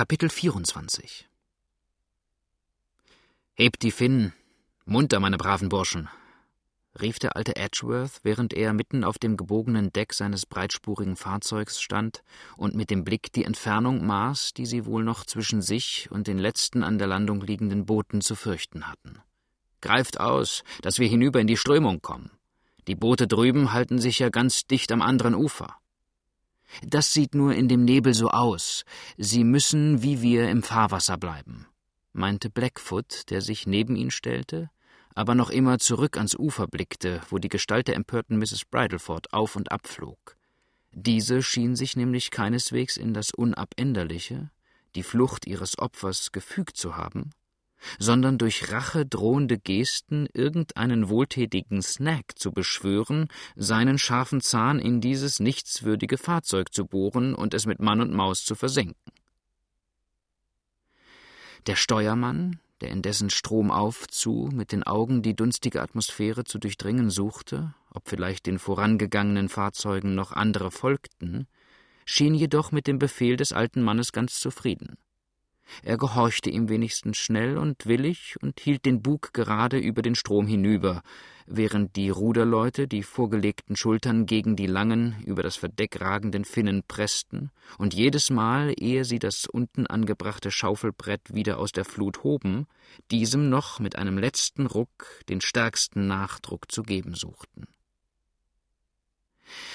Kapitel 24 Hebt die Finnen! Munter, meine braven Burschen! rief der alte Edgeworth, während er mitten auf dem gebogenen Deck seines breitspurigen Fahrzeugs stand und mit dem Blick die Entfernung maß, die sie wohl noch zwischen sich und den letzten an der Landung liegenden Booten zu fürchten hatten. Greift aus, dass wir hinüber in die Strömung kommen. Die Boote drüben halten sich ja ganz dicht am anderen Ufer. Das sieht nur in dem Nebel so aus. Sie müssen wie wir im Fahrwasser bleiben, meinte Blackfoot, der sich neben ihn stellte, aber noch immer zurück ans Ufer blickte, wo die Gestalt der empörten Mrs. Bridleford auf und ab flog. Diese schien sich nämlich keineswegs in das Unabänderliche, die Flucht ihres Opfers gefügt zu haben, sondern durch Rache drohende Gesten irgendeinen wohltätigen Snack zu beschwören, seinen scharfen Zahn in dieses nichtswürdige Fahrzeug zu bohren und es mit Mann und Maus zu versenken. Der Steuermann, der indessen stromauf zu mit den Augen die dunstige Atmosphäre zu durchdringen suchte, ob vielleicht den vorangegangenen Fahrzeugen noch andere folgten, schien jedoch mit dem Befehl des alten Mannes ganz zufrieden. Er gehorchte ihm wenigstens schnell und willig und hielt den Bug gerade über den Strom hinüber, während die Ruderleute die vorgelegten Schultern gegen die langen, über das Verdeck ragenden Finnen pressten und jedes Mal, ehe sie das unten angebrachte Schaufelbrett wieder aus der Flut hoben, diesem noch mit einem letzten Ruck den stärksten Nachdruck zu geben suchten.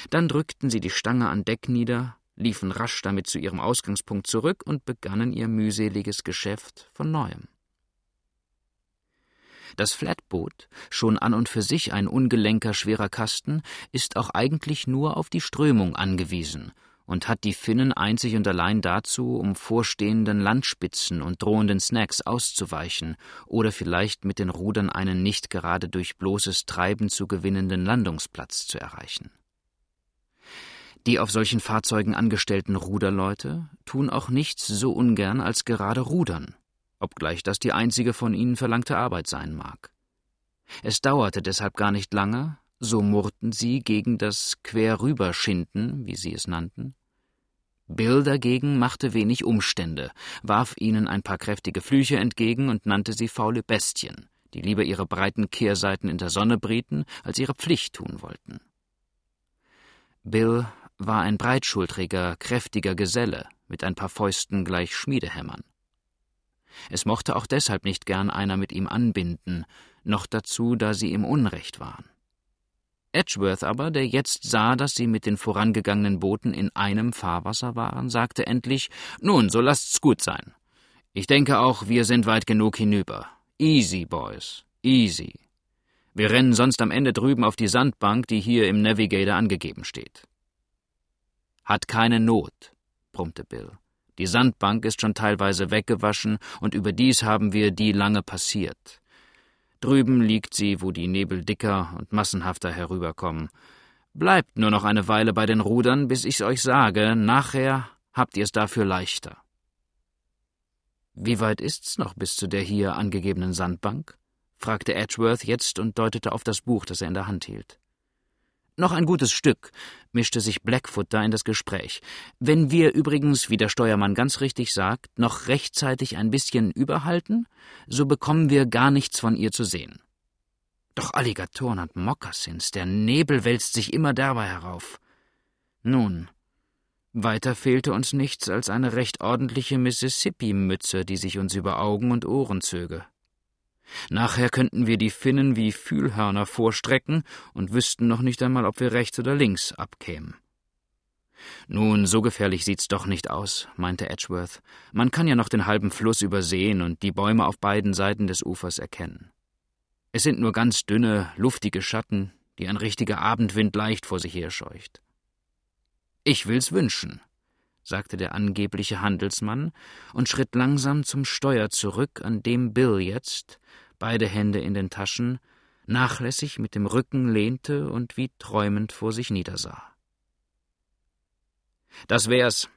Dann drückten sie die Stange an Deck nieder, liefen rasch damit zu ihrem Ausgangspunkt zurück und begannen ihr mühseliges Geschäft von neuem. Das Flatboot, schon an und für sich ein ungelenker, schwerer Kasten, ist auch eigentlich nur auf die Strömung angewiesen und hat die Finnen einzig und allein dazu, um vorstehenden Landspitzen und drohenden Snacks auszuweichen oder vielleicht mit den Rudern einen nicht gerade durch bloßes Treiben zu gewinnenden Landungsplatz zu erreichen. Die auf solchen Fahrzeugen angestellten Ruderleute tun auch nichts so ungern als gerade rudern, obgleich das die einzige von ihnen verlangte Arbeit sein mag. Es dauerte deshalb gar nicht lange, so murrten sie gegen das Querrüberschinden, wie sie es nannten. Bill dagegen machte wenig Umstände, warf ihnen ein paar kräftige Flüche entgegen und nannte sie faule Bestien, die lieber ihre breiten Kehrseiten in der Sonne brieten, als ihre Pflicht tun wollten. Bill war ein breitschultriger, kräftiger Geselle mit ein paar Fäusten gleich Schmiedehämmern. Es mochte auch deshalb nicht gern einer mit ihm anbinden, noch dazu, da sie im Unrecht waren. Edgeworth aber, der jetzt sah, dass sie mit den vorangegangenen Booten in einem Fahrwasser waren, sagte endlich Nun, so lasst's gut sein. Ich denke auch, wir sind weit genug hinüber. Easy, Boys, easy. Wir rennen sonst am Ende drüben auf die Sandbank, die hier im Navigator angegeben steht. Hat keine Not, brummte Bill. Die Sandbank ist schon teilweise weggewaschen und überdies haben wir die lange passiert. Drüben liegt sie, wo die Nebel dicker und massenhafter herüberkommen. Bleibt nur noch eine Weile bei den Rudern, bis ich's euch sage, nachher habt ihr's dafür leichter. Wie weit ist's noch bis zu der hier angegebenen Sandbank? fragte Edgeworth jetzt und deutete auf das Buch, das er in der Hand hielt. Noch ein gutes Stück, mischte sich Blackfoot da in das Gespräch. Wenn wir übrigens, wie der Steuermann ganz richtig sagt, noch rechtzeitig ein bisschen überhalten, so bekommen wir gar nichts von ihr zu sehen. Doch Alligatoren und Mokassins, der Nebel wälzt sich immer dabei herauf. Nun, weiter fehlte uns nichts als eine recht ordentliche Mississippi-Mütze, die sich uns über Augen und Ohren zöge. Nachher könnten wir die Finnen wie Fühlhörner vorstrecken und wüssten noch nicht einmal, ob wir rechts oder links abkämen. Nun, so gefährlich sieht's doch nicht aus, meinte Edgeworth. Man kann ja noch den halben Fluss übersehen und die Bäume auf beiden Seiten des Ufers erkennen. Es sind nur ganz dünne, luftige Schatten, die ein richtiger Abendwind leicht vor sich herscheucht. Ich will's wünschen, sagte der angebliche Handelsmann und schritt langsam zum Steuer zurück, an dem Bill jetzt, beide Hände in den Taschen, nachlässig mit dem Rücken lehnte und wie träumend vor sich niedersah. Das wär's,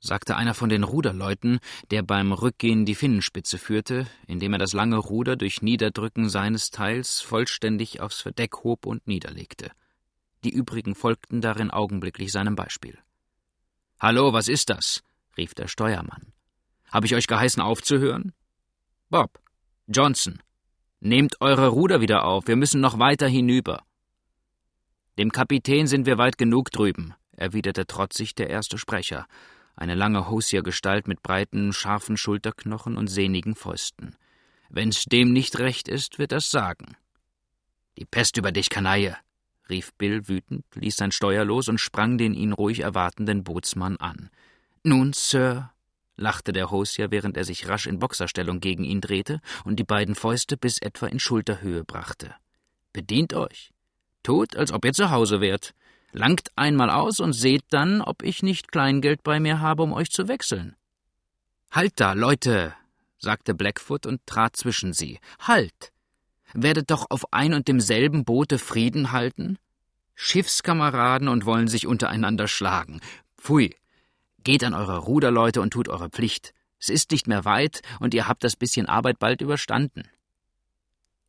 sagte einer von den Ruderleuten, der beim Rückgehen die Finnenspitze führte, indem er das lange Ruder durch Niederdrücken seines Teils vollständig aufs Verdeck hob und niederlegte. Die übrigen folgten darin augenblicklich seinem Beispiel. Hallo, was ist das? rief der Steuermann. Habe ich euch geheißen, aufzuhören? Bob, Johnson, nehmt eure Ruder wieder auf, wir müssen noch weiter hinüber. Dem Kapitän sind wir weit genug drüben, erwiderte trotzig der erste Sprecher, eine lange Hosiergestalt mit breiten, scharfen Schulterknochen und sehnigen Fäusten. Wenn's dem nicht recht ist, wird er's sagen. Die Pest über dich, Kanaille, rief Bill wütend, ließ sein Steuer los und sprang den ihn ruhig erwartenden Bootsmann an. Nun, Sir, lachte der Hosier, während er sich rasch in Boxerstellung gegen ihn drehte und die beiden Fäuste bis etwa in Schulterhöhe brachte. Bedient euch. Tut, als ob ihr zu Hause wärt. Langt einmal aus und seht dann, ob ich nicht Kleingeld bei mir habe, um euch zu wechseln. Halt da, Leute, sagte Blackfoot und trat zwischen sie. Halt! Werdet doch auf ein und demselben Boote Frieden halten? Schiffskameraden und wollen sich untereinander schlagen. Pfui! Geht an eure Ruderleute und tut eure Pflicht. Es ist nicht mehr weit und ihr habt das bisschen Arbeit bald überstanden.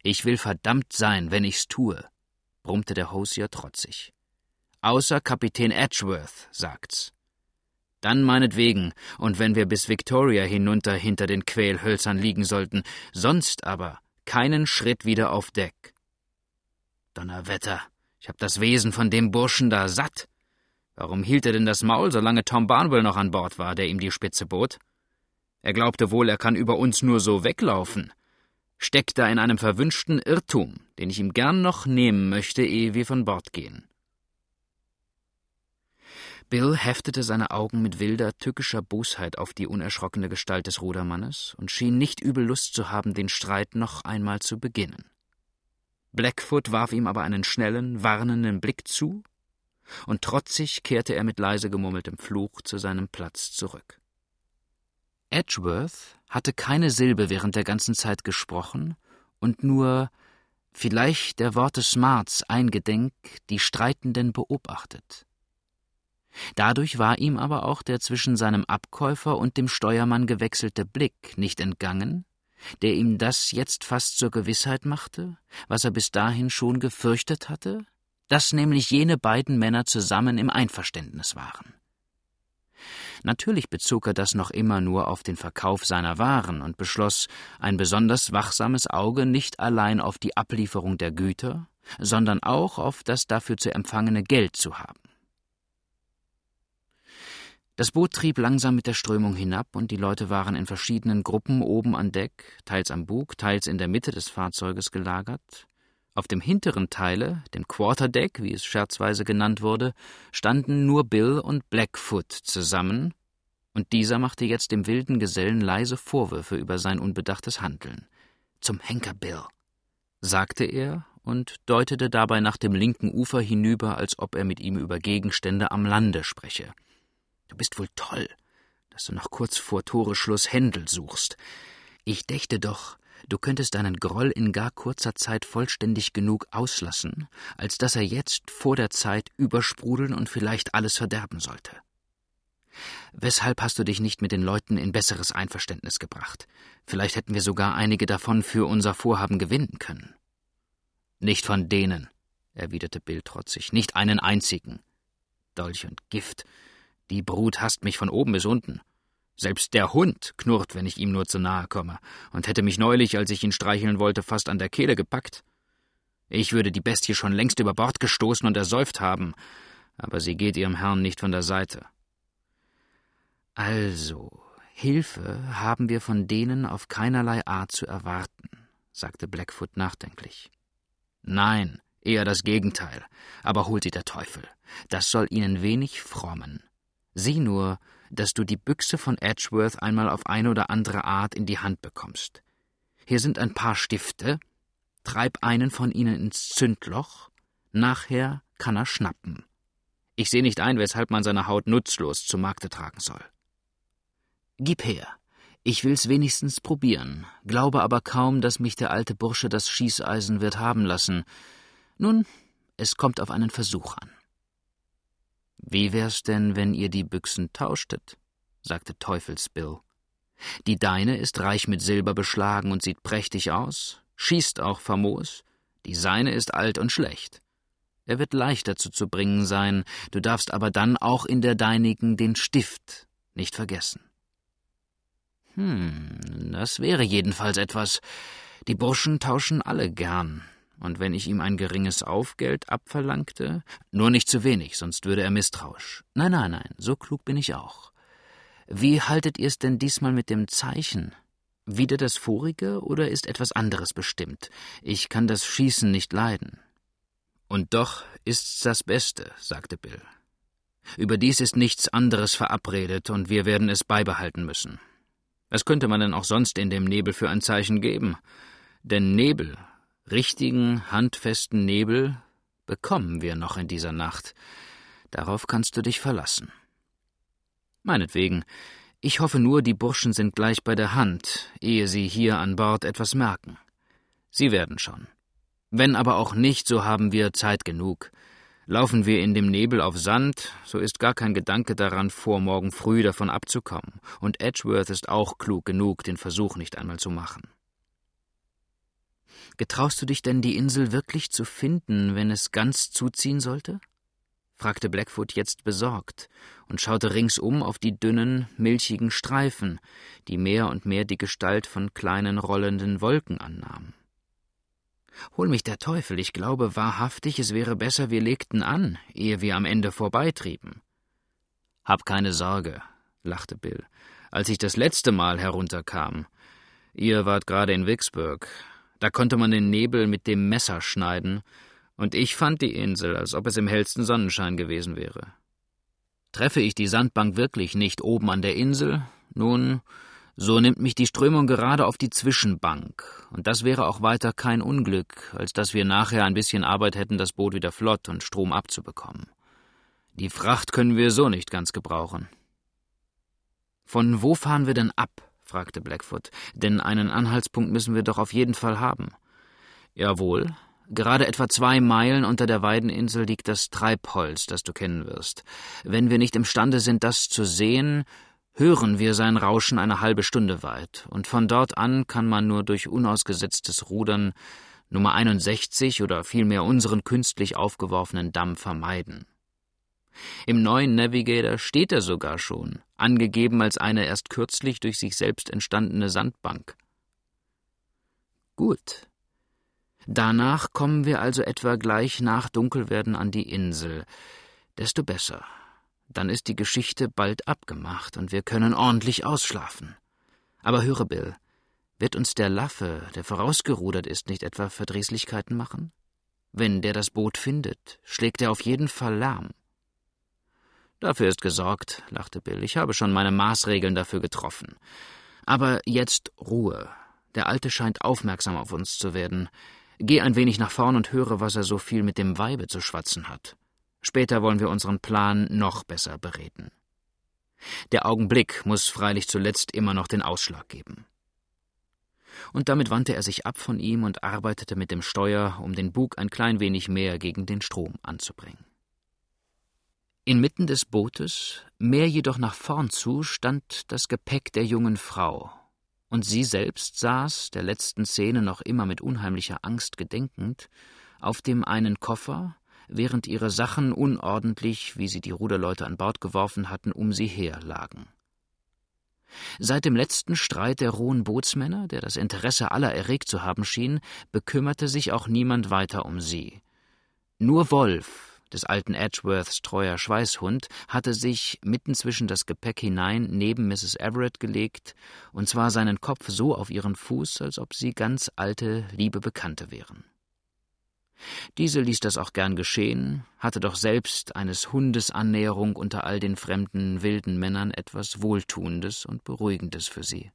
Ich will verdammt sein, wenn ich's tue, brummte der Hosier trotzig. Außer Kapitän Edgeworth, sagt's. Dann meinetwegen, und wenn wir bis Victoria hinunter hinter den Quälhölzern liegen sollten, sonst aber keinen Schritt wieder auf Deck. Donnerwetter, ich hab das Wesen von dem Burschen da satt. Warum hielt er denn das Maul, solange Tom Barnwell noch an Bord war, der ihm die Spitze bot? Er glaubte wohl, er kann über uns nur so weglaufen. Steckt da in einem verwünschten Irrtum, den ich ihm gern noch nehmen möchte, ehe wir von Bord gehen. Bill heftete seine Augen mit wilder, tückischer Bosheit auf die unerschrockene Gestalt des Rudermannes und schien nicht übel Lust zu haben, den Streit noch einmal zu beginnen. Blackfoot warf ihm aber einen schnellen, warnenden Blick zu, und trotzig kehrte er mit leise gemurmeltem Fluch zu seinem Platz zurück. Edgeworth hatte keine Silbe während der ganzen Zeit gesprochen und nur, vielleicht der Worte Smarts eingedenk, die Streitenden beobachtet. Dadurch war ihm aber auch der zwischen seinem Abkäufer und dem Steuermann gewechselte Blick nicht entgangen, der ihm das jetzt fast zur Gewissheit machte, was er bis dahin schon gefürchtet hatte, dass nämlich jene beiden Männer zusammen im Einverständnis waren. Natürlich bezog er das noch immer nur auf den Verkauf seiner Waren und beschloss, ein besonders wachsames Auge nicht allein auf die Ablieferung der Güter, sondern auch auf das dafür zu empfangene Geld zu haben. Das Boot trieb langsam mit der Strömung hinab, und die Leute waren in verschiedenen Gruppen oben an Deck, teils am Bug, teils in der Mitte des Fahrzeuges gelagert. Auf dem hinteren Teile, dem Quarterdeck, wie es scherzweise genannt wurde, standen nur Bill und Blackfoot zusammen, und dieser machte jetzt dem wilden Gesellen leise Vorwürfe über sein unbedachtes Handeln. Zum Henker, Bill, sagte er und deutete dabei nach dem linken Ufer hinüber, als ob er mit ihm über Gegenstände am Lande spreche. Du bist wohl toll, dass du noch kurz vor Toreschluss Händel suchst. Ich dächte doch, du könntest deinen Groll in gar kurzer Zeit vollständig genug auslassen, als dass er jetzt vor der Zeit übersprudeln und vielleicht alles verderben sollte. Weshalb hast du dich nicht mit den Leuten in besseres Einverständnis gebracht? Vielleicht hätten wir sogar einige davon für unser Vorhaben gewinnen können. Nicht von denen, erwiderte Bill trotzig, nicht einen einzigen. Dolch und Gift, die Brut hasst mich von oben bis unten. Selbst der Hund knurrt, wenn ich ihm nur zu nahe komme, und hätte mich neulich, als ich ihn streicheln wollte, fast an der Kehle gepackt. Ich würde die Bestie schon längst über Bord gestoßen und ersäuft haben, aber sie geht ihrem Herrn nicht von der Seite. Also, Hilfe haben wir von denen auf keinerlei Art zu erwarten, sagte Blackfoot nachdenklich. Nein, eher das Gegenteil, aber holt sie der Teufel. Das soll ihnen wenig frommen. Sieh nur, dass du die Büchse von Edgeworth einmal auf eine oder andere Art in die Hand bekommst. Hier sind ein paar Stifte, treib einen von ihnen ins Zündloch, nachher kann er schnappen. Ich sehe nicht ein, weshalb man seine Haut nutzlos zu Markte tragen soll. Gib her. Ich will's wenigstens probieren, glaube aber kaum, dass mich der alte Bursche das Schießeisen wird haben lassen. Nun, es kommt auf einen Versuch an. Wie wär's denn, wenn ihr die Büchsen tauschtet? sagte Teufelsbill. Die deine ist reich mit Silber beschlagen und sieht prächtig aus, schießt auch famos, die seine ist alt und schlecht. Er wird leicht dazu zu bringen sein, du darfst aber dann auch in der deinigen den Stift nicht vergessen. Hm, das wäre jedenfalls etwas. Die Burschen tauschen alle gern. Und wenn ich ihm ein geringes Aufgeld abverlangte, nur nicht zu wenig, sonst würde er misstrauisch. Nein, nein, nein, so klug bin ich auch. Wie haltet ihr's denn diesmal mit dem Zeichen? Wieder das vorige oder ist etwas anderes bestimmt? Ich kann das Schießen nicht leiden. Und doch ist's das Beste, sagte Bill. Überdies ist nichts anderes verabredet und wir werden es beibehalten müssen. Was könnte man denn auch sonst in dem Nebel für ein Zeichen geben? Denn Nebel, richtigen, handfesten Nebel, bekommen wir noch in dieser Nacht. Darauf kannst du dich verlassen. Meinetwegen. Ich hoffe nur, die Burschen sind gleich bei der Hand, ehe sie hier an Bord etwas merken. Sie werden schon. Wenn aber auch nicht, so haben wir Zeit genug. Laufen wir in dem Nebel auf Sand, so ist gar kein Gedanke daran, vor morgen früh davon abzukommen, und Edgeworth ist auch klug genug, den Versuch nicht einmal zu machen. Getraust du dich denn, die Insel wirklich zu finden, wenn es ganz zuziehen sollte? fragte Blackfoot jetzt besorgt und schaute ringsum auf die dünnen, milchigen Streifen, die mehr und mehr die Gestalt von kleinen rollenden Wolken annahmen. Hol mich der Teufel, ich glaube wahrhaftig, es wäre besser, wir legten an, ehe wir am Ende vorbeitrieben. Hab keine Sorge, lachte Bill, als ich das letzte Mal herunterkam. Ihr wart gerade in Vicksburg. Da konnte man den Nebel mit dem Messer schneiden, und ich fand die Insel, als ob es im hellsten Sonnenschein gewesen wäre. Treffe ich die Sandbank wirklich nicht oben an der Insel? Nun, so nimmt mich die Strömung gerade auf die Zwischenbank, und das wäre auch weiter kein Unglück, als dass wir nachher ein bisschen Arbeit hätten, das Boot wieder flott und Strom abzubekommen. Die Fracht können wir so nicht ganz gebrauchen. Von wo fahren wir denn ab? Fragte Blackfoot, denn einen Anhaltspunkt müssen wir doch auf jeden Fall haben. Jawohl. Gerade etwa zwei Meilen unter der Weideninsel liegt das Treibholz, das du kennen wirst. Wenn wir nicht imstande sind, das zu sehen, hören wir sein Rauschen eine halbe Stunde weit, und von dort an kann man nur durch unausgesetztes Rudern Nummer 61 oder vielmehr unseren künstlich aufgeworfenen Damm vermeiden. Im neuen Navigator steht er sogar schon, angegeben als eine erst kürzlich durch sich selbst entstandene Sandbank. Gut. Danach kommen wir also etwa gleich nach Dunkelwerden an die Insel. Desto besser. Dann ist die Geschichte bald abgemacht und wir können ordentlich ausschlafen. Aber höre, Bill, wird uns der Laffe, der vorausgerudert ist, nicht etwa Verdrießlichkeiten machen? Wenn der das Boot findet, schlägt er auf jeden Fall Lärm. Dafür ist gesorgt, lachte Bill. Ich habe schon meine Maßregeln dafür getroffen. Aber jetzt Ruhe. Der Alte scheint aufmerksam auf uns zu werden. Geh ein wenig nach vorn und höre, was er so viel mit dem Weibe zu schwatzen hat. Später wollen wir unseren Plan noch besser bereden. Der Augenblick muss freilich zuletzt immer noch den Ausschlag geben. Und damit wandte er sich ab von ihm und arbeitete mit dem Steuer, um den Bug ein klein wenig mehr gegen den Strom anzubringen. Inmitten des Bootes, mehr jedoch nach vorn zu, stand das Gepäck der jungen Frau, und sie selbst saß, der letzten Szene noch immer mit unheimlicher Angst gedenkend, auf dem einen Koffer, während ihre Sachen unordentlich, wie sie die Ruderleute an Bord geworfen hatten, um sie her lagen. Seit dem letzten Streit der rohen Bootsmänner, der das Interesse aller erregt zu haben schien, bekümmerte sich auch niemand weiter um sie. Nur Wolf, des alten Edgeworths treuer Schweißhund, hatte sich mitten zwischen das Gepäck hinein neben Mrs. Everett gelegt, und zwar seinen Kopf so auf ihren Fuß, als ob sie ganz alte, liebe Bekannte wären. Diese ließ das auch gern geschehen, hatte doch selbst eines Hundes Annäherung unter all den fremden, wilden Männern etwas Wohltuendes und Beruhigendes für sie.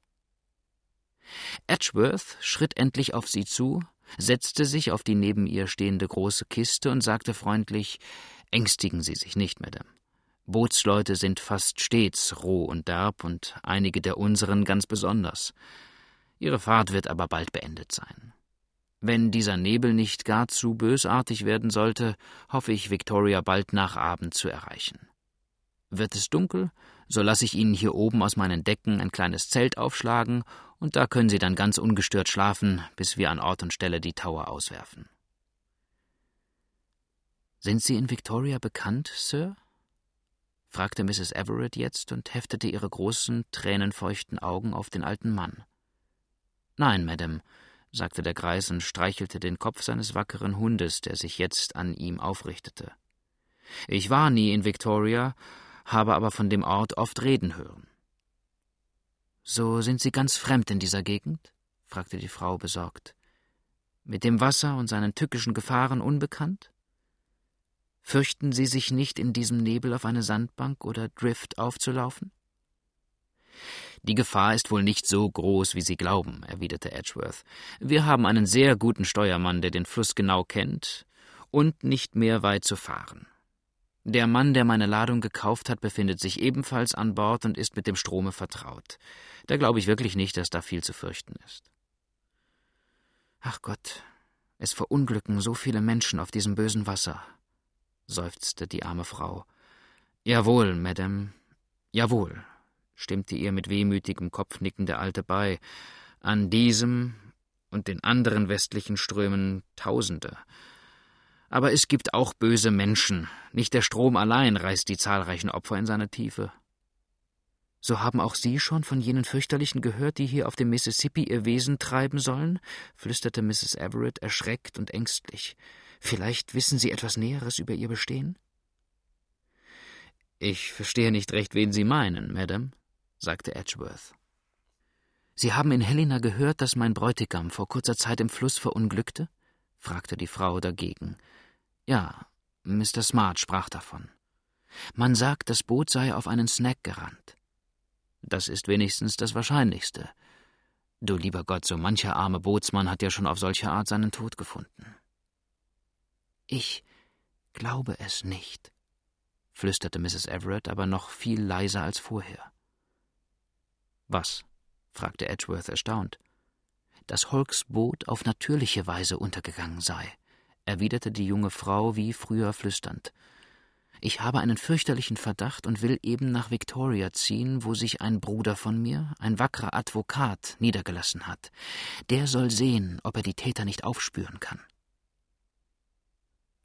Edgeworth schritt endlich auf sie zu, setzte sich auf die neben ihr stehende große Kiste und sagte freundlich Ängstigen Sie sich nicht, Madame. Bootsleute sind fast stets roh und derb und einige der unseren ganz besonders. Ihre Fahrt wird aber bald beendet sein. Wenn dieser Nebel nicht gar zu bösartig werden sollte, hoffe ich, Victoria bald nach Abend zu erreichen. Wird es dunkel, so lasse ich Ihnen hier oben aus meinen Decken ein kleines Zelt aufschlagen, und da können Sie dann ganz ungestört schlafen, bis wir an Ort und Stelle die Tower auswerfen. Sind Sie in Victoria bekannt, Sir? fragte Mrs. Everett jetzt und heftete ihre großen, tränenfeuchten Augen auf den alten Mann. Nein, Madame, sagte der Greis und streichelte den Kopf seines wackeren Hundes, der sich jetzt an ihm aufrichtete. Ich war nie in Victoria, habe aber von dem Ort oft reden hören. So sind Sie ganz fremd in dieser Gegend? fragte die Frau besorgt. Mit dem Wasser und seinen tückischen Gefahren unbekannt? Fürchten Sie sich nicht, in diesem Nebel auf eine Sandbank oder Drift aufzulaufen? Die Gefahr ist wohl nicht so groß, wie Sie glauben, erwiderte Edgeworth. Wir haben einen sehr guten Steuermann, der den Fluss genau kennt, und nicht mehr weit zu fahren. Der Mann, der meine Ladung gekauft hat, befindet sich ebenfalls an Bord und ist mit dem Strome vertraut. Da glaube ich wirklich nicht, dass da viel zu fürchten ist. Ach Gott, es verunglücken so viele Menschen auf diesem bösen Wasser, seufzte die arme Frau. Jawohl, Madame, jawohl, stimmte ihr mit wehmütigem Kopfnicken der Alte bei. An diesem und den anderen westlichen Strömen Tausende. Aber es gibt auch böse Menschen. Nicht der Strom allein reißt die zahlreichen Opfer in seine Tiefe. So haben auch Sie schon von jenen fürchterlichen gehört, die hier auf dem Mississippi ihr Wesen treiben sollen? flüsterte Mrs. Everett erschreckt und ängstlich. Vielleicht wissen Sie etwas Näheres über ihr Bestehen? Ich verstehe nicht recht, wen Sie meinen, Madame, sagte Edgeworth. Sie haben in Helena gehört, dass mein Bräutigam vor kurzer Zeit im Fluss verunglückte? Fragte die Frau dagegen. Ja, Mr. Smart sprach davon. Man sagt, das Boot sei auf einen Snack gerannt. Das ist wenigstens das Wahrscheinlichste. Du lieber Gott, so mancher arme Bootsmann hat ja schon auf solche Art seinen Tod gefunden. Ich glaube es nicht, flüsterte Mrs. Everett, aber noch viel leiser als vorher. Was? fragte Edgeworth erstaunt. Dass Holks Boot auf natürliche Weise untergegangen sei, erwiderte die junge Frau wie früher flüsternd. Ich habe einen fürchterlichen Verdacht und will eben nach Victoria ziehen, wo sich ein Bruder von mir, ein wackerer Advokat, niedergelassen hat. Der soll sehen, ob er die Täter nicht aufspüren kann.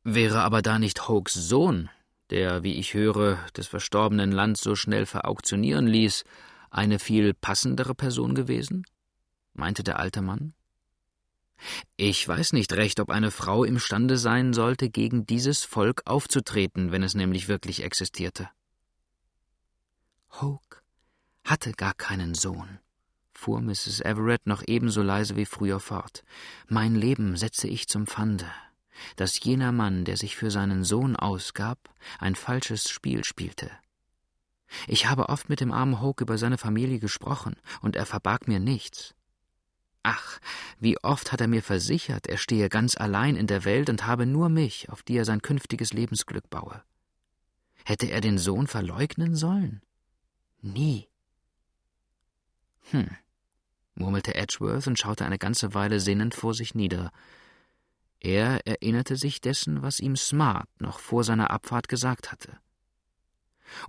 Wäre aber da nicht Hokes Sohn, der, wie ich höre, des verstorbenen Land so schnell verauktionieren ließ, eine viel passendere Person gewesen? Meinte der alte Mann. Ich weiß nicht recht, ob eine Frau imstande sein sollte, gegen dieses Volk aufzutreten, wenn es nämlich wirklich existierte. Hoke hatte gar keinen Sohn, fuhr Mrs. Everett noch ebenso leise wie früher fort. Mein Leben setze ich zum Pfande, dass jener Mann, der sich für seinen Sohn ausgab, ein falsches Spiel spielte. Ich habe oft mit dem armen Hoke über seine Familie gesprochen, und er verbarg mir nichts. Ach, wie oft hat er mir versichert, er stehe ganz allein in der Welt und habe nur mich, auf die er sein künftiges Lebensglück baue. Hätte er den Sohn verleugnen sollen? Nie. Hm, murmelte Edgeworth und schaute eine ganze Weile sinnend vor sich nieder. Er erinnerte sich dessen, was ihm Smart noch vor seiner Abfahrt gesagt hatte.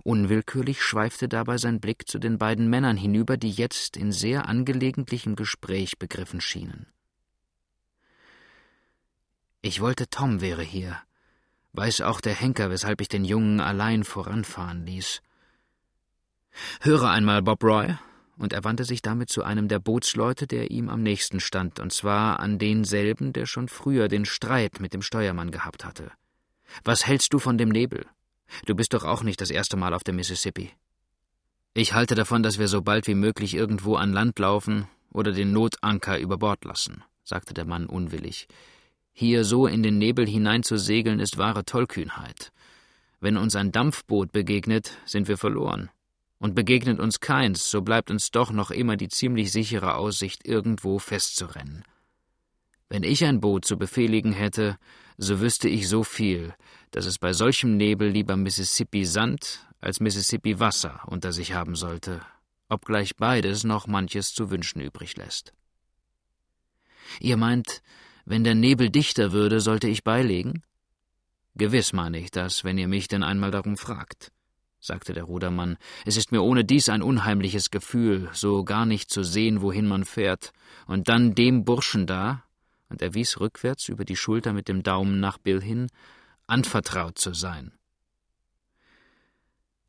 Unwillkürlich schweifte dabei sein Blick zu den beiden Männern hinüber, die jetzt in sehr angelegentlichem Gespräch begriffen schienen. Ich wollte, Tom wäre hier. Weiß auch der Henker, weshalb ich den Jungen allein voranfahren ließ. Höre einmal, Bob Roy, und er wandte sich damit zu einem der Bootsleute, der ihm am nächsten stand, und zwar an denselben, der schon früher den Streit mit dem Steuermann gehabt hatte. Was hältst du von dem Nebel? Du bist doch auch nicht das erste Mal auf dem Mississippi. Ich halte davon, dass wir so bald wie möglich irgendwo an Land laufen oder den Notanker über Bord lassen, sagte der Mann unwillig. Hier so in den Nebel hineinzusegeln ist wahre Tollkühnheit. Wenn uns ein Dampfboot begegnet, sind wir verloren. Und begegnet uns keins, so bleibt uns doch noch immer die ziemlich sichere Aussicht, irgendwo festzurennen. Wenn ich ein Boot zu befehligen hätte, so wüsste ich so viel, dass es bei solchem Nebel lieber Mississippi Sand als Mississippi Wasser unter sich haben sollte, obgleich beides noch manches zu wünschen übrig lässt. Ihr meint, wenn der Nebel dichter würde, sollte ich beilegen? Gewiss meine ich das, wenn ihr mich denn einmal darum fragt, sagte der Rudermann. Es ist mir ohne dies ein unheimliches Gefühl, so gar nicht zu sehen, wohin man fährt, und dann dem Burschen da, und er wies rückwärts über die Schulter mit dem Daumen nach Bill hin, anvertraut zu sein.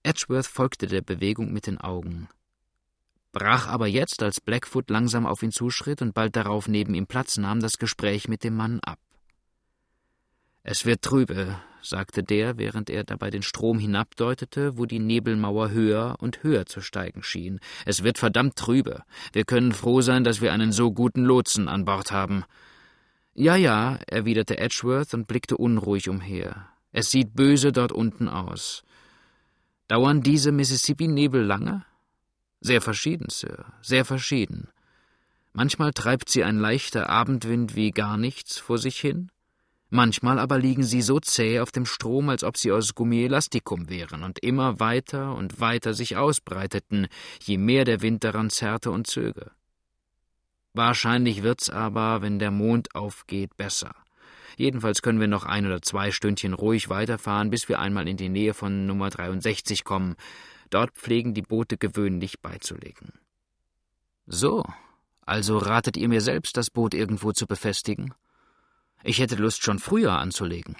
Edgeworth folgte der Bewegung mit den Augen, brach aber jetzt, als Blackfoot langsam auf ihn zuschritt und bald darauf neben ihm Platz nahm, das Gespräch mit dem Mann ab. Es wird trübe, sagte der, während er dabei den Strom hinabdeutete, wo die Nebelmauer höher und höher zu steigen schien. Es wird verdammt trübe. Wir können froh sein, dass wir einen so guten Lotsen an Bord haben. Ja, ja, erwiderte Edgeworth und blickte unruhig umher. Es sieht böse dort unten aus. Dauern diese Mississippi-Nebel lange? Sehr verschieden, Sir, sehr verschieden. Manchmal treibt sie ein leichter Abendwind wie gar nichts vor sich hin, Manchmal aber liegen sie so zäh auf dem Strom, als ob sie aus Gummielastikum wären und immer weiter und weiter sich ausbreiteten, je mehr der Wind daran zerrte und zöge. Wahrscheinlich wird's aber, wenn der Mond aufgeht, besser. Jedenfalls können wir noch ein oder zwei Stündchen ruhig weiterfahren, bis wir einmal in die Nähe von Nummer 63 kommen. Dort pflegen die Boote gewöhnlich beizulegen. So, also ratet ihr mir selbst, das Boot irgendwo zu befestigen? Ich hätte Lust, schon früher anzulegen.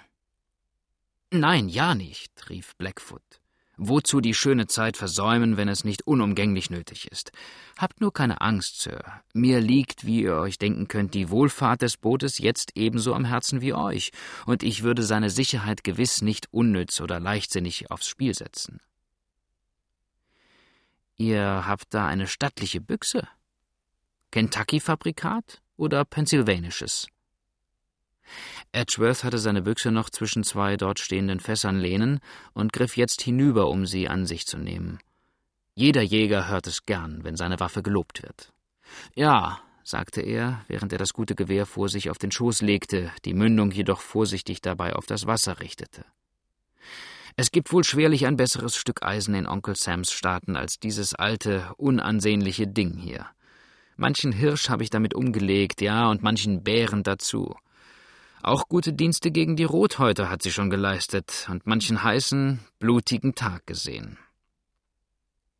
Nein, ja nicht, rief Blackfoot. Wozu die schöne Zeit versäumen, wenn es nicht unumgänglich nötig ist? Habt nur keine Angst, Sir. Mir liegt, wie ihr euch denken könnt, die Wohlfahrt des Bootes jetzt ebenso am Herzen wie euch, und ich würde seine Sicherheit gewiss nicht unnütz oder leichtsinnig aufs Spiel setzen. Ihr habt da eine stattliche Büchse? Kentucky-Fabrikat oder pennsylvanisches? Edgeworth hatte seine Büchse noch zwischen zwei dort stehenden Fässern lehnen und griff jetzt hinüber, um sie an sich zu nehmen. Jeder Jäger hört es gern, wenn seine Waffe gelobt wird. Ja, sagte er, während er das gute Gewehr vor sich auf den Schoß legte, die Mündung jedoch vorsichtig dabei auf das Wasser richtete. Es gibt wohl schwerlich ein besseres Stück Eisen in Onkel Sams Staaten als dieses alte, unansehnliche Ding hier. Manchen Hirsch habe ich damit umgelegt, ja, und manchen Bären dazu. Auch gute Dienste gegen die Rothäuter hat sie schon geleistet und manchen heißen, blutigen Tag gesehen.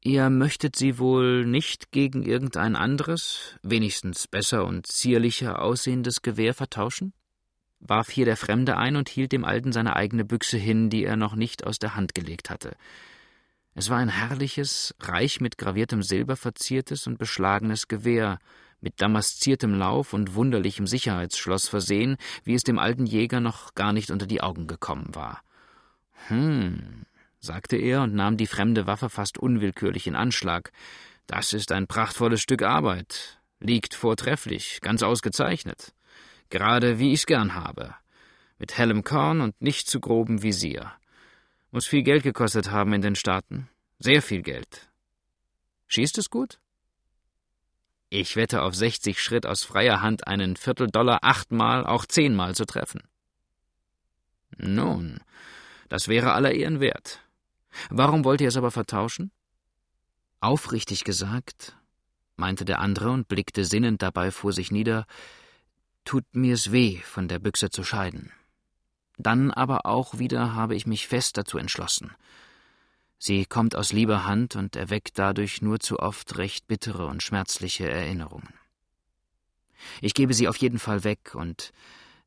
Ihr möchtet sie wohl nicht gegen irgendein anderes, wenigstens besser und zierlicher aussehendes Gewehr vertauschen? warf hier der Fremde ein und hielt dem Alten seine eigene Büchse hin, die er noch nicht aus der Hand gelegt hatte. Es war ein herrliches, reich mit graviertem Silber verziertes und beschlagenes Gewehr, mit damasziertem Lauf und wunderlichem Sicherheitsschloss versehen, wie es dem alten Jäger noch gar nicht unter die Augen gekommen war. Hm, sagte er und nahm die fremde Waffe fast unwillkürlich in Anschlag. Das ist ein prachtvolles Stück Arbeit. Liegt vortrefflich, ganz ausgezeichnet. Gerade wie ich's gern habe. Mit hellem Korn und nicht zu grobem Visier. Muss viel Geld gekostet haben in den Staaten. Sehr viel Geld. Schießt es gut? Ich wette auf 60 Schritt aus freier Hand einen Vierteldollar achtmal, auch zehnmal zu treffen. Nun, das wäre aller Ehren wert. Warum wollt ihr es aber vertauschen? Aufrichtig gesagt, meinte der andere und blickte sinnend dabei vor sich nieder, tut mir's weh, von der Büchse zu scheiden. Dann aber auch wieder habe ich mich fest dazu entschlossen. Sie kommt aus lieber Hand und erweckt dadurch nur zu oft recht bittere und schmerzliche Erinnerungen. Ich gebe sie auf jeden Fall weg, und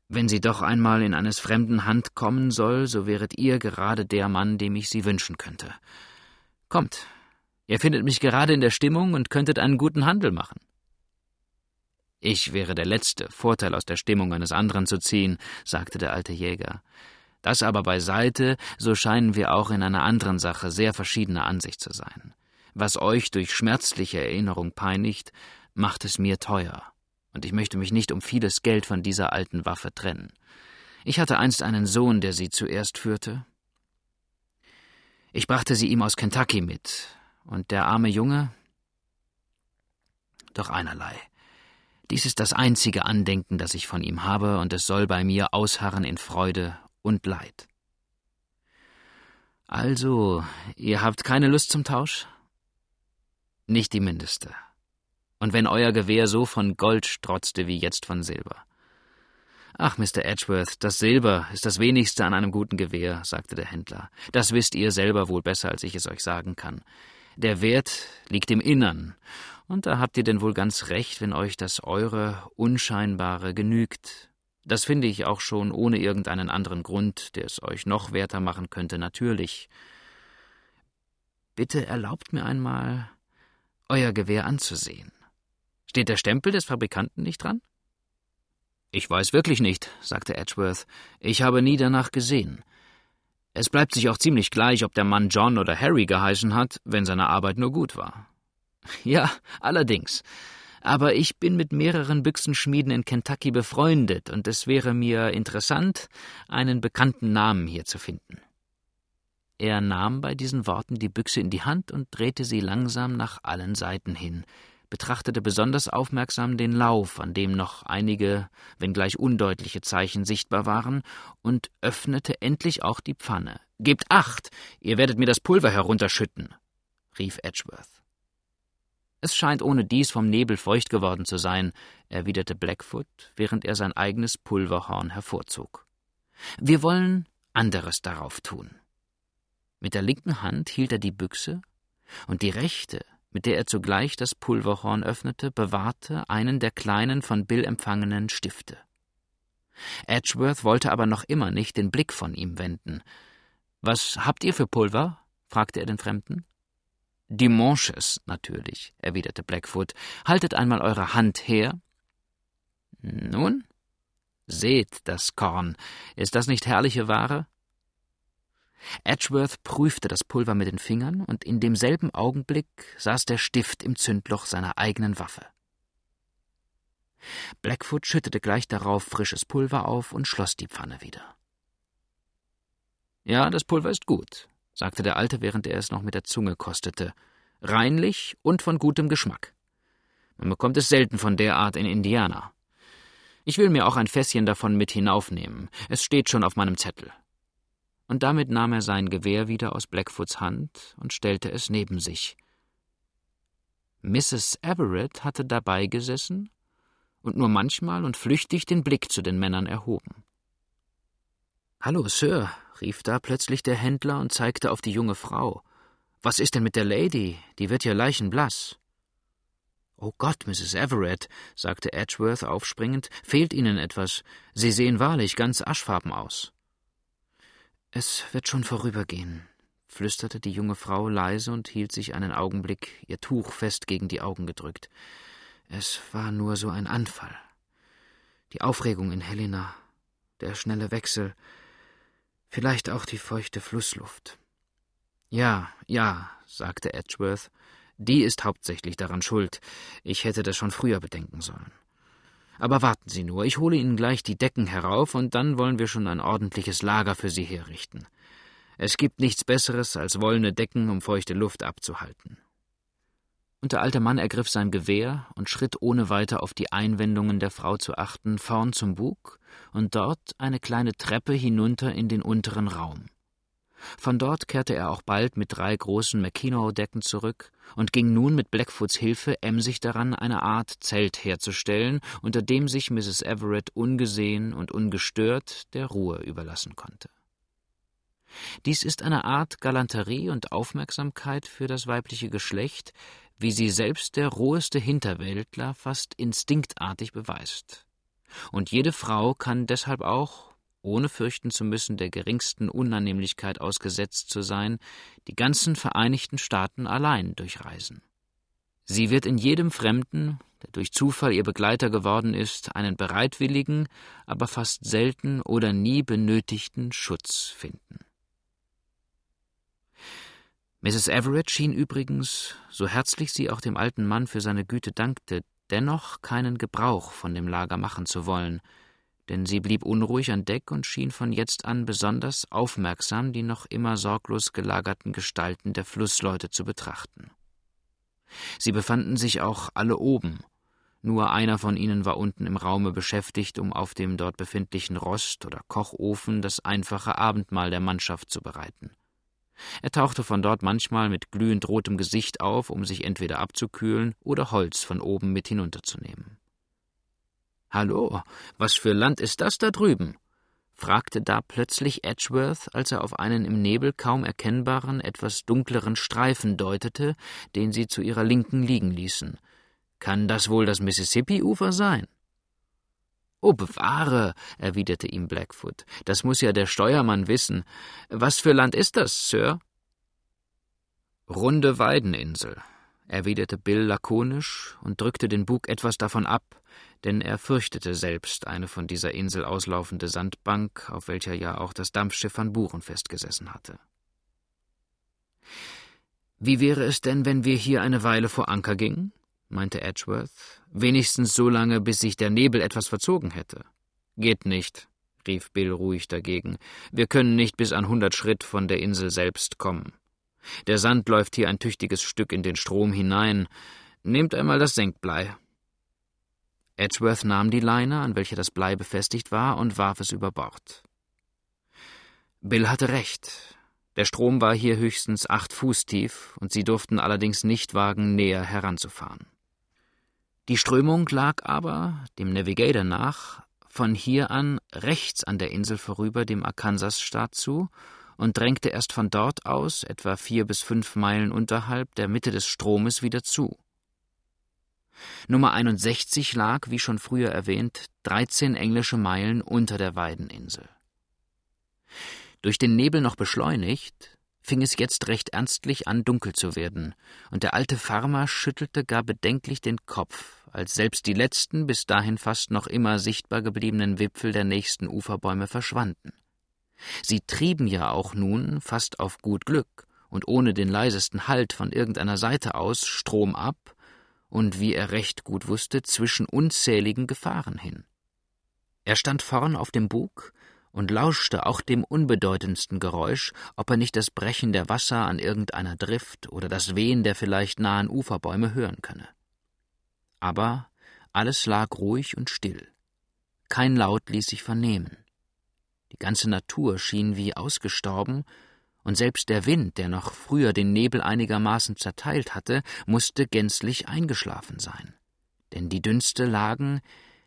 wenn sie doch einmal in eines fremden Hand kommen soll, so wäret ihr gerade der Mann, dem ich sie wünschen könnte. Kommt, ihr findet mich gerade in der Stimmung und könntet einen guten Handel machen. Ich wäre der Letzte, Vorteil aus der Stimmung eines anderen zu ziehen, sagte der alte Jäger. Das aber beiseite, so scheinen wir auch in einer anderen Sache sehr verschiedener Ansicht zu sein. Was euch durch schmerzliche Erinnerung peinigt, macht es mir teuer, und ich möchte mich nicht um vieles Geld von dieser alten Waffe trennen. Ich hatte einst einen Sohn, der sie zuerst führte. Ich brachte sie ihm aus Kentucky mit, und der arme Junge? Doch einerlei. Dies ist das einzige Andenken, das ich von ihm habe, und es soll bei mir ausharren in Freude und Leid. Also, ihr habt keine Lust zum Tausch? Nicht die mindeste. Und wenn euer Gewehr so von Gold strotzte wie jetzt von Silber. Ach, Mr. Edgeworth, das Silber ist das wenigste an einem guten Gewehr, sagte der Händler. Das wisst ihr selber wohl besser, als ich es euch sagen kann. Der Wert liegt im Innern, und da habt ihr denn wohl ganz recht, wenn euch das eure Unscheinbare genügt, das finde ich auch schon ohne irgendeinen anderen Grund, der es euch noch werter machen könnte, natürlich. Bitte erlaubt mir einmal, euer Gewehr anzusehen. Steht der Stempel des Fabrikanten nicht dran? Ich weiß wirklich nicht, sagte Edgeworth. Ich habe nie danach gesehen. Es bleibt sich auch ziemlich gleich, ob der Mann John oder Harry geheißen hat, wenn seine Arbeit nur gut war. Ja, allerdings. Aber ich bin mit mehreren Büchsenschmieden in Kentucky befreundet, und es wäre mir interessant, einen bekannten Namen hier zu finden. Er nahm bei diesen Worten die Büchse in die Hand und drehte sie langsam nach allen Seiten hin, betrachtete besonders aufmerksam den Lauf, an dem noch einige, wenngleich undeutliche Zeichen sichtbar waren, und öffnete endlich auch die Pfanne. Gebt acht, ihr werdet mir das Pulver herunterschütten, rief Edgeworth. Es scheint ohne dies vom Nebel feucht geworden zu sein, erwiderte Blackfoot, während er sein eigenes Pulverhorn hervorzog. Wir wollen anderes darauf tun. Mit der linken Hand hielt er die Büchse, und die rechte, mit der er zugleich das Pulverhorn öffnete, bewahrte einen der kleinen von Bill empfangenen Stifte. Edgeworth wollte aber noch immer nicht den Blick von ihm wenden. Was habt ihr für Pulver? fragte er den Fremden. Dimanches, natürlich, erwiderte Blackfoot. Haltet einmal eure Hand her. Nun? Seht das Korn. Ist das nicht herrliche Ware? Edgeworth prüfte das Pulver mit den Fingern, und in demselben Augenblick saß der Stift im Zündloch seiner eigenen Waffe. Blackfoot schüttete gleich darauf frisches Pulver auf und schloss die Pfanne wieder. Ja, das Pulver ist gut, sagte der Alte, während er es noch mit der Zunge kostete. Reinlich und von gutem Geschmack. Man bekommt es selten von der Art in Indiana. Ich will mir auch ein Fässchen davon mit hinaufnehmen. Es steht schon auf meinem Zettel und damit nahm er sein Gewehr wieder aus Blackfoots Hand und stellte es neben sich. Mrs. Everett hatte dabei gesessen und nur manchmal und flüchtig den Blick zu den Männern erhoben. Hallo, Sir, rief da plötzlich der Händler und zeigte auf die junge Frau. Was ist denn mit der Lady? Die wird ja leichenblass. Oh Gott, Mrs. Everett, sagte Edgeworth aufspringend, fehlt Ihnen etwas. Sie sehen wahrlich ganz aschfarben aus. Es wird schon vorübergehen, flüsterte die junge Frau leise und hielt sich einen Augenblick, ihr Tuch fest gegen die Augen gedrückt. Es war nur so ein Anfall. Die Aufregung in Helena, der schnelle Wechsel, vielleicht auch die feuchte Flussluft. Ja, ja, sagte Edgeworth, die ist hauptsächlich daran schuld. Ich hätte das schon früher bedenken sollen. Aber warten Sie nur, ich hole Ihnen gleich die Decken herauf, und dann wollen wir schon ein ordentliches Lager für Sie herrichten. Es gibt nichts Besseres als wollene Decken, um feuchte Luft abzuhalten. Und der alte Mann ergriff sein Gewehr und schritt ohne weiter auf die Einwendungen der Frau zu achten, vorn zum Bug und dort eine kleine Treppe hinunter in den unteren Raum. Von dort kehrte er auch bald mit drei großen Mackinaw-Decken zurück und ging nun mit Blackfoots Hilfe emsig daran, eine Art Zelt herzustellen, unter dem sich Mrs. Everett ungesehen und ungestört der Ruhe überlassen konnte. Dies ist eine Art Galanterie und Aufmerksamkeit für das weibliche Geschlecht, wie sie selbst der roheste Hinterwäldler fast instinktartig beweist. Und jede Frau kann deshalb auch, ohne fürchten zu müssen, der geringsten Unannehmlichkeit ausgesetzt zu sein, die ganzen Vereinigten Staaten allein durchreisen. Sie wird in jedem Fremden, der durch Zufall ihr Begleiter geworden ist, einen bereitwilligen, aber fast selten oder nie benötigten Schutz finden. Mrs. Everett schien übrigens, so herzlich sie auch dem alten Mann für seine Güte dankte, dennoch keinen Gebrauch von dem Lager machen zu wollen, denn sie blieb unruhig an Deck und schien von jetzt an besonders aufmerksam die noch immer sorglos gelagerten Gestalten der Flussleute zu betrachten. Sie befanden sich auch alle oben, nur einer von ihnen war unten im Raume beschäftigt, um auf dem dort befindlichen Rost oder Kochofen das einfache Abendmahl der Mannschaft zu bereiten. Er tauchte von dort manchmal mit glühend rotem Gesicht auf, um sich entweder abzukühlen oder Holz von oben mit hinunterzunehmen. Hallo, was für Land ist das da drüben? fragte da plötzlich Edgeworth, als er auf einen im Nebel kaum erkennbaren, etwas dunkleren Streifen deutete, den sie zu ihrer Linken liegen ließen. Kann das wohl das Mississippi-Ufer sein? Oh, bewahre, erwiderte ihm Blackfoot. Das muss ja der Steuermann wissen. Was für Land ist das, Sir? Runde Weideninsel, erwiderte Bill lakonisch und drückte den Bug etwas davon ab, denn er fürchtete selbst eine von dieser Insel auslaufende Sandbank, auf welcher ja auch das Dampfschiff Van Buren festgesessen hatte. Wie wäre es denn, wenn wir hier eine Weile vor Anker gingen? meinte Edgeworth. Wenigstens so lange, bis sich der Nebel etwas verzogen hätte. Geht nicht, rief Bill ruhig dagegen. Wir können nicht bis an hundert Schritt von der Insel selbst kommen. Der Sand läuft hier ein tüchtiges Stück in den Strom hinein. Nehmt einmal das Senkblei. Edgeworth nahm die Leine, an welcher das Blei befestigt war, und warf es über Bord. Bill hatte recht. Der Strom war hier höchstens acht Fuß tief, und sie durften allerdings nicht wagen, näher heranzufahren. Die Strömung lag aber, dem Navigator nach, von hier an rechts an der Insel vorüber dem Arkansasstaat zu und drängte erst von dort aus, etwa vier bis fünf Meilen unterhalb der Mitte des Stromes, wieder zu. Nummer 61 lag, wie schon früher erwähnt, 13 englische Meilen unter der Weideninsel. Durch den Nebel noch beschleunigt, fing es jetzt recht ernstlich an, dunkel zu werden, und der alte Farmer schüttelte gar bedenklich den Kopf, als selbst die letzten bis dahin fast noch immer sichtbar gebliebenen Wipfel der nächsten Uferbäume verschwanden. Sie trieben ja auch nun, fast auf gut Glück und ohne den leisesten Halt von irgendeiner Seite aus, Strom ab und, wie er recht gut wusste, zwischen unzähligen Gefahren hin. Er stand vorn auf dem Bug und lauschte auch dem unbedeutendsten Geräusch, ob er nicht das Brechen der Wasser an irgendeiner Drift oder das Wehen der vielleicht nahen Uferbäume hören könne. Aber alles lag ruhig und still. Kein Laut ließ sich vernehmen. Die ganze Natur schien wie ausgestorben, und selbst der Wind, der noch früher den Nebel einigermaßen zerteilt hatte, musste gänzlich eingeschlafen sein. Denn die Dünste lagen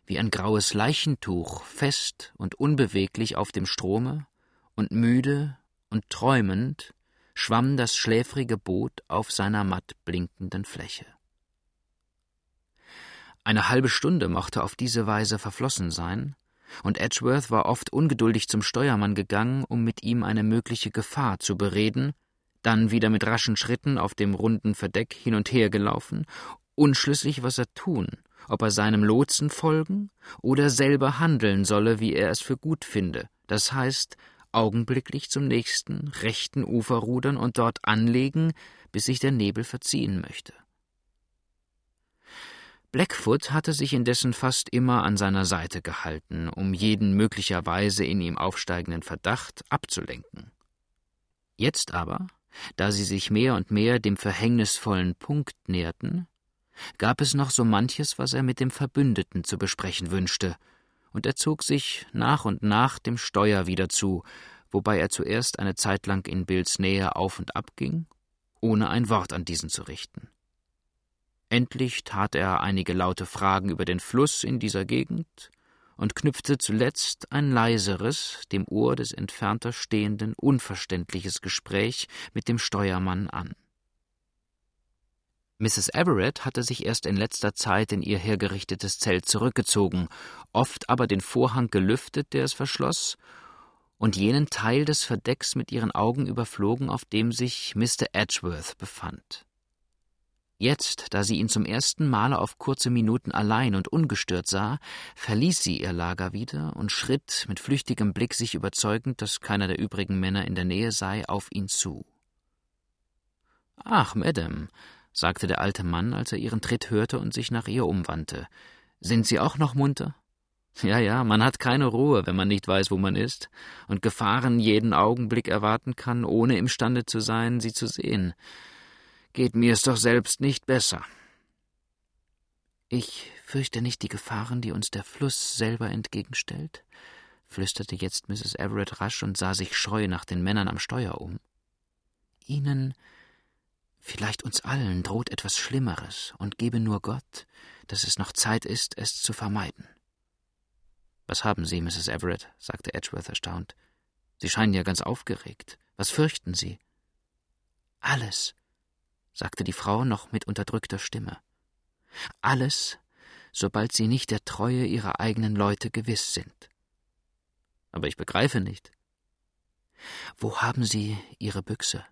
wie ein graues Leichentuch fest und unbeweglich auf dem Strome, und müde und träumend schwamm das schläfrige Boot auf seiner matt blinkenden Fläche. Eine halbe Stunde mochte auf diese Weise verflossen sein, und Edgeworth war oft ungeduldig zum Steuermann gegangen, um mit ihm eine mögliche Gefahr zu bereden, dann wieder mit raschen Schritten auf dem runden Verdeck hin und her gelaufen, unschlüssig, was er tun, ob er seinem Lotsen folgen oder selber handeln solle, wie er es für gut finde, das heißt, augenblicklich zum nächsten rechten Ufer rudern und dort anlegen, bis sich der Nebel verziehen möchte. Blackfoot hatte sich indessen fast immer an seiner Seite gehalten, um jeden möglicherweise in ihm aufsteigenden Verdacht abzulenken. Jetzt aber, da sie sich mehr und mehr dem verhängnisvollen Punkt näherten, gab es noch so manches, was er mit dem Verbündeten zu besprechen wünschte, und er zog sich nach und nach dem Steuer wieder zu, wobei er zuerst eine Zeit lang in Bills Nähe auf und ab ging, ohne ein Wort an diesen zu richten. Endlich tat er einige laute Fragen über den Fluss in dieser Gegend und knüpfte zuletzt ein leiseres, dem Ohr des entfernter Stehenden unverständliches Gespräch mit dem Steuermann an. Mrs. Everett hatte sich erst in letzter Zeit in ihr hergerichtetes Zelt zurückgezogen, oft aber den Vorhang gelüftet, der es verschloss, und jenen Teil des Verdecks mit ihren Augen überflogen, auf dem sich Mr. Edgeworth befand. Jetzt, da sie ihn zum ersten Male auf kurze Minuten allein und ungestört sah, verließ sie ihr Lager wieder und schritt, mit flüchtigem Blick sich überzeugend, dass keiner der übrigen Männer in der Nähe sei, auf ihn zu. Ach, Madame, sagte der alte Mann, als er ihren Tritt hörte und sich nach ihr umwandte. Sind Sie auch noch munter? Ja, ja, man hat keine Ruhe, wenn man nicht weiß, wo man ist, und Gefahren jeden Augenblick erwarten kann, ohne imstande zu sein, sie zu sehen geht mir es doch selbst nicht besser. Ich fürchte nicht die Gefahren, die uns der Fluss selber entgegenstellt, flüsterte jetzt Mrs. Everett rasch und sah sich scheu nach den Männern am Steuer um. Ihnen, vielleicht uns allen, droht etwas Schlimmeres, und gebe nur Gott, dass es noch Zeit ist, es zu vermeiden. Was haben Sie, Mrs. Everett? sagte Edgeworth erstaunt. Sie scheinen ja ganz aufgeregt. Was fürchten Sie? Alles, sagte die Frau noch mit unterdrückter Stimme. Alles, sobald sie nicht der Treue ihrer eigenen Leute gewiss sind. Aber ich begreife nicht. Wo haben Sie Ihre Büchse?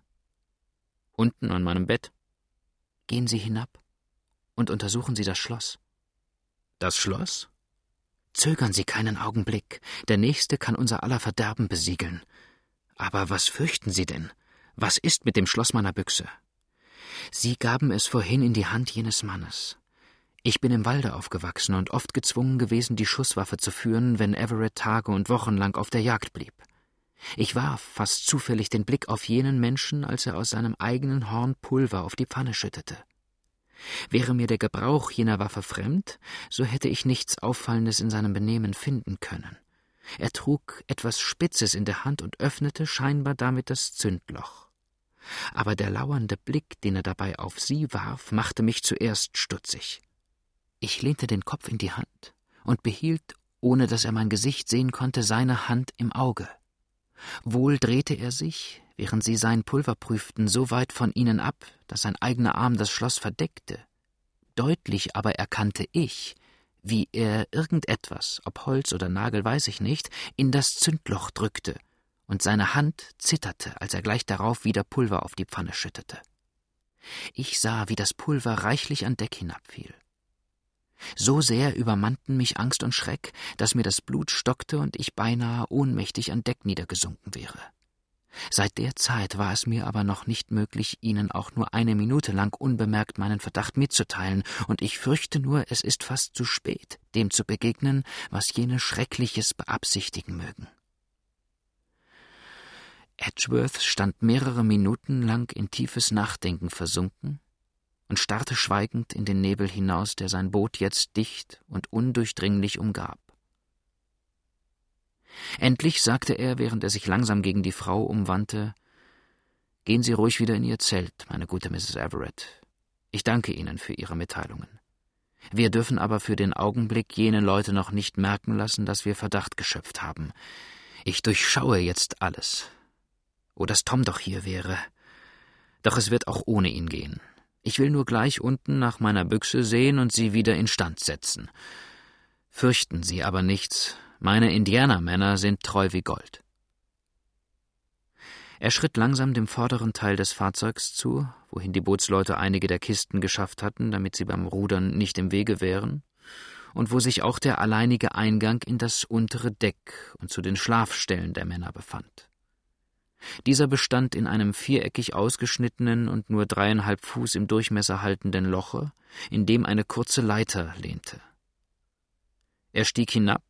Unten an meinem Bett. Gehen Sie hinab und untersuchen Sie das Schloss. Das Schloss? Zögern Sie keinen Augenblick. Der Nächste kann unser aller Verderben besiegeln. Aber was fürchten Sie denn? Was ist mit dem Schloss meiner Büchse? Sie gaben es vorhin in die Hand jenes Mannes. Ich bin im Walde aufgewachsen und oft gezwungen gewesen, die Schusswaffe zu führen, wenn Everett Tage und Wochen lang auf der Jagd blieb. Ich warf fast zufällig den Blick auf jenen Menschen, als er aus seinem eigenen Horn Pulver auf die Pfanne schüttete. Wäre mir der Gebrauch jener Waffe fremd, so hätte ich nichts Auffallendes in seinem Benehmen finden können. Er trug etwas Spitzes in der Hand und öffnete scheinbar damit das Zündloch. Aber der lauernde Blick, den er dabei auf sie warf, machte mich zuerst stutzig. Ich lehnte den Kopf in die Hand und behielt, ohne dass er mein Gesicht sehen konnte, seine Hand im Auge. Wohl drehte er sich, während sie sein Pulver prüften, so weit von ihnen ab, dass sein eigener Arm das Schloss verdeckte. Deutlich aber erkannte ich, wie er irgendetwas, ob Holz oder Nagel weiß ich nicht, in das Zündloch drückte, und seine Hand zitterte, als er gleich darauf wieder Pulver auf die Pfanne schüttete. Ich sah, wie das Pulver reichlich an Deck hinabfiel. So sehr übermannten mich Angst und Schreck, dass mir das Blut stockte und ich beinahe ohnmächtig an Deck niedergesunken wäre. Seit der Zeit war es mir aber noch nicht möglich, Ihnen auch nur eine Minute lang unbemerkt meinen Verdacht mitzuteilen, und ich fürchte nur, es ist fast zu spät, dem zu begegnen, was jene Schreckliches beabsichtigen mögen. Edgeworth stand mehrere Minuten lang in tiefes Nachdenken versunken und starrte schweigend in den Nebel hinaus, der sein Boot jetzt dicht und undurchdringlich umgab. Endlich sagte er, während er sich langsam gegen die Frau umwandte Gehen Sie ruhig wieder in Ihr Zelt, meine gute Mrs. Everett. Ich danke Ihnen für Ihre Mitteilungen. Wir dürfen aber für den Augenblick jene Leute noch nicht merken lassen, dass wir Verdacht geschöpft haben. Ich durchschaue jetzt alles. Oh, dass Tom doch hier wäre. Doch es wird auch ohne ihn gehen. Ich will nur gleich unten nach meiner Büchse sehen und sie wieder instand setzen. Fürchten Sie aber nichts, meine Indianermänner sind treu wie Gold. Er schritt langsam dem vorderen Teil des Fahrzeugs zu, wohin die Bootsleute einige der Kisten geschafft hatten, damit sie beim Rudern nicht im Wege wären, und wo sich auch der alleinige Eingang in das untere Deck und zu den Schlafstellen der Männer befand. Dieser bestand in einem viereckig ausgeschnittenen und nur dreieinhalb Fuß im Durchmesser haltenden Loche, in dem eine kurze Leiter lehnte. Er stieg hinab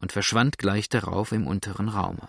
und verschwand gleich darauf im unteren Raume.